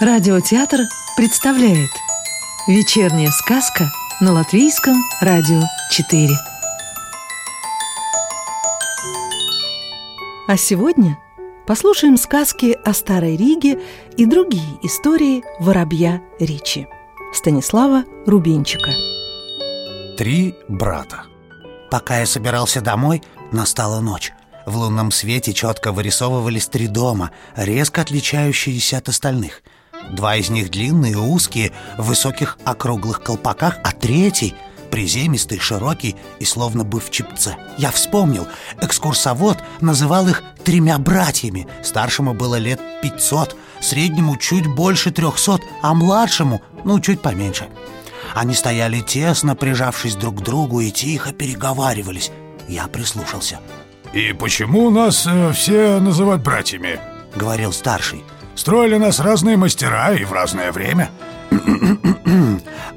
Радиотеатр представляет Вечерняя сказка на Латвийском радио 4 А сегодня послушаем сказки о Старой Риге и другие истории воробья Ричи Станислава Рубинчика Три брата Пока я собирался домой, настала ночь. В лунном свете четко вырисовывались три дома, резко отличающиеся от остальных. Два из них длинные, узкие, в высоких округлых колпаках, а третий приземистый, широкий и словно бы в чипце. Я вспомнил, экскурсовод называл их тремя братьями. Старшему было лет пятьсот, среднему чуть больше трехсот, а младшему, ну, чуть поменьше. Они стояли тесно, прижавшись друг к другу и тихо переговаривались. Я прислушался. «И почему нас э, все называют братьями?» — говорил старший. «Строили нас разные мастера и в разное время».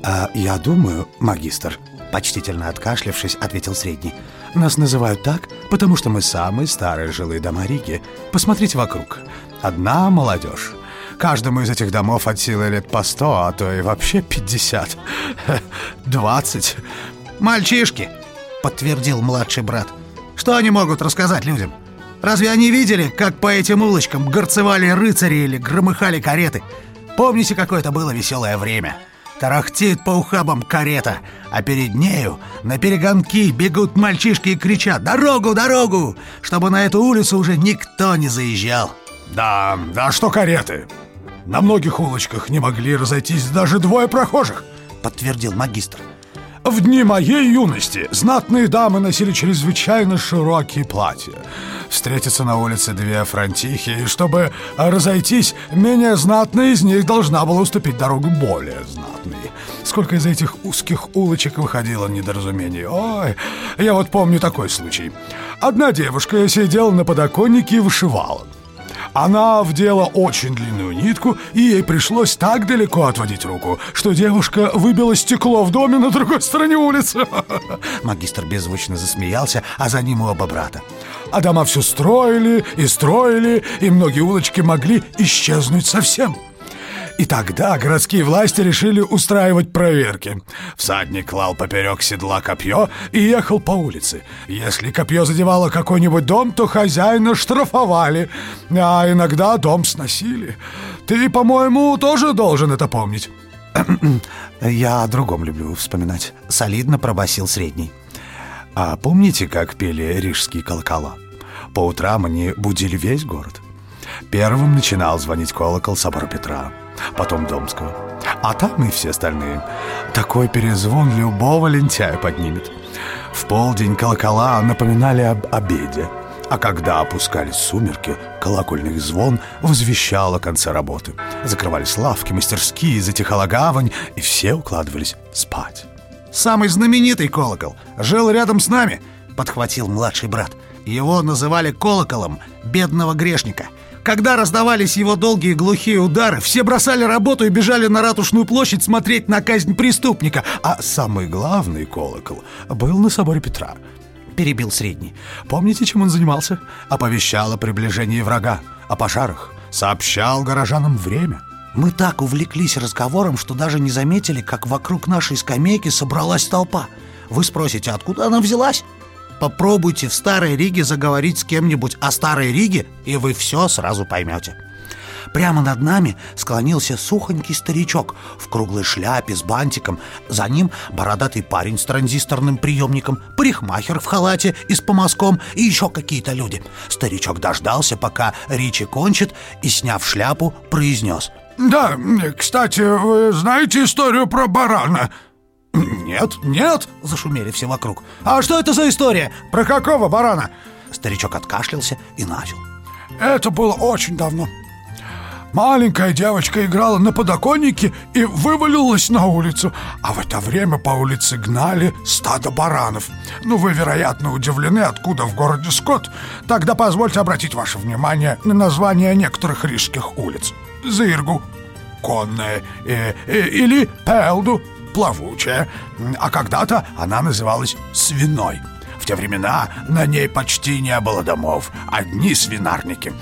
а, «Я думаю, магистр», — почтительно откашлявшись, ответил средний. «Нас называют так, потому что мы самые старые жилые дома Риги. Посмотрите вокруг. Одна молодежь, Каждому из этих домов от силы лет по сто, а то и вообще пятьдесят. Двадцать. «Мальчишки!» — подтвердил младший брат. «Что они могут рассказать людям? Разве они видели, как по этим улочкам горцевали рыцари или громыхали кареты? Помните, какое это было веселое время?» Тарахтит по ухабам карета, а перед нею на перегонки бегут мальчишки и кричат «Дорогу, дорогу!», чтобы на эту улицу уже никто не заезжал. «Да, да что кареты? На многих улочках не могли разойтись даже двое прохожих, подтвердил магистр. В дни моей юности знатные дамы носили чрезвычайно широкие платья. Встретиться на улице две фронтихи, и чтобы разойтись, менее знатная из них должна была уступить дорогу более знатной. Сколько из этих узких улочек выходило недоразумений. Ой, я вот помню такой случай. Одна девушка сидела на подоконнике и вышивала. Она вдела очень длинную нитку, и ей пришлось так далеко отводить руку, что девушка выбила стекло в доме на другой стороне улицы. Магистр беззвучно засмеялся, а за ним и оба брата. А дома все строили и строили, и многие улочки могли исчезнуть совсем. И тогда городские власти решили устраивать проверки. Всадник клал поперек седла копье и ехал по улице. Если копье задевало какой-нибудь дом, то хозяина штрафовали, а иногда дом сносили. Ты, по-моему, тоже должен это помнить. Я о другом люблю вспоминать. Солидно пробасил средний. А помните, как пели рижские колокола? По утрам они будили весь город. Первым начинал звонить колокол собора Петра потом Домского. А там и все остальные. Такой перезвон любого лентяя поднимет. В полдень колокола напоминали об обеде. А когда опускались сумерки, колокольный звон возвещал о конце работы. Закрывались лавки, мастерские, затихала гавань, и все укладывались спать. «Самый знаменитый колокол жил рядом с нами», — подхватил младший брат. «Его называли колоколом бедного грешника». Когда раздавались его долгие глухие удары, все бросали работу и бежали на Ратушную площадь смотреть на казнь преступника. А самый главный колокол был на соборе Петра. Перебил средний. Помните, чем он занимался? Оповещал о приближении врага, о пожарах, сообщал горожанам время. Мы так увлеклись разговором, что даже не заметили, как вокруг нашей скамейки собралась толпа. Вы спросите, откуда она взялась? Попробуйте в Старой Риге заговорить с кем-нибудь о Старой Риге, и вы все сразу поймете. Прямо над нами склонился сухонький старичок в круглой шляпе с бантиком. За ним бородатый парень с транзисторным приемником, парикмахер в халате и с помазком и еще какие-то люди. Старичок дождался, пока Ричи кончит, и, сняв шляпу, произнес. «Да, кстати, вы знаете историю про барана?» «Нет, нет!» – зашумели все вокруг. «А что это за история? Про какого барана?» Старичок откашлялся и начал. «Это было очень давно. Маленькая девочка играла на подоконнике и вывалилась на улицу, а в это время по улице гнали стадо баранов. Ну, вы, вероятно, удивлены, откуда в городе скот. Тогда позвольте обратить ваше внимание на название некоторых рижских улиц. Зыргу, Конная э, э, или Пелду, плавучая, а когда-то она называлась свиной. В те времена на ней почти не было домов, одни свинарники.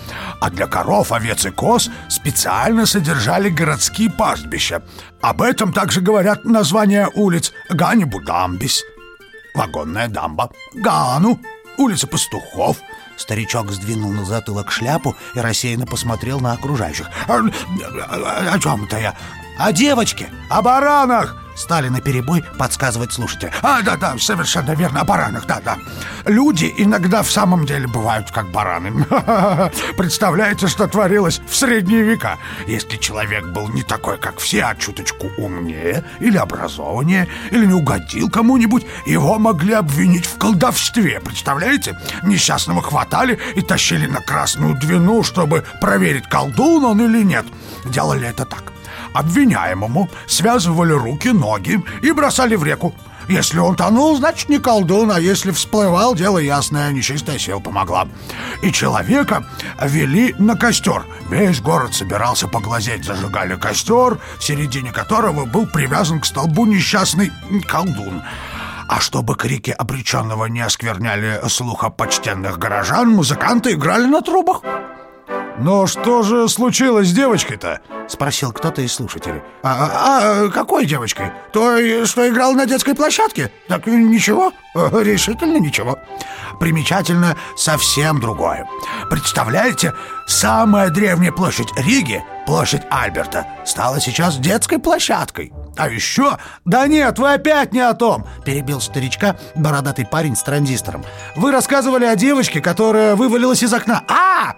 А для коров, овец и коз специально содержали городские пастбища. Об этом также говорят названия улиц Ганибу-Дамбис, Вагонная дамба, Гану, улица Пастухов – Старичок сдвинул на затылок шляпу и рассеянно посмотрел на окружающих. «О, о, о чем-то я? О девочке, о баранах!» Стали на перебой подсказывать слушатели. А, да-да, совершенно верно, о баранах, да-да. Люди иногда в самом деле бывают как бараны. Представляете, что творилось в средние века? Если человек был не такой, как все, а чуточку умнее или образованнее, или не угодил кому-нибудь, его могли обвинить в колдовстве, представляете? Несчастного хватали и тащили на Красную Двину, чтобы проверить, колдун он или нет. Делали это так. Обвиняемому связывали руки, ноги и бросали в реку. Если он тонул, значит, не колдун, а если всплывал, дело ясное, нечистая сила помогла. И человека вели на костер. Весь город собирался поглазеть, зажигали костер, в середине которого был привязан к столбу несчастный колдун. А чтобы крики обреченного не оскверняли слуха почтенных горожан, музыканты играли на трубах. Но что же случилось с девочкой-то? Спросил кто-то из слушателей. А, а, а какой девочкой? Той, что играл на детской площадке? Так ничего, решительно ничего. Примечательно совсем другое. Представляете, самая древняя площадь Риги, площадь Альберта, стала сейчас детской площадкой. А еще... Да нет, вы опять не о том Перебил старичка бородатый парень с транзистором. Вы рассказывали о девочке, которая вывалилась из окна. А,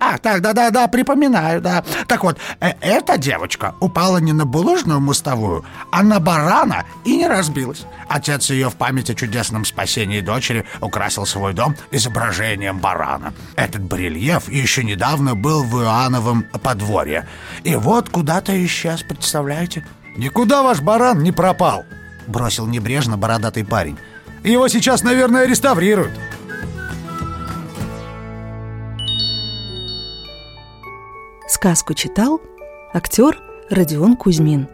а, так, да-да-да, припоминаю, да. Так вот, э, эта девочка упала не на булыжную мостовую, а на барана и не разбилась. Отец ее в память о чудесном спасении дочери украсил свой дом изображением барана. Этот барельеф еще недавно был в Иоанновом подворье. И вот куда-то исчез, представляете? Никуда ваш баран не пропал Бросил небрежно бородатый парень Его сейчас, наверное, реставрируют Сказку читал актер Родион Кузьмин.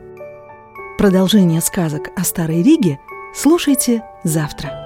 Продолжение сказок о Старой Риге слушайте завтра.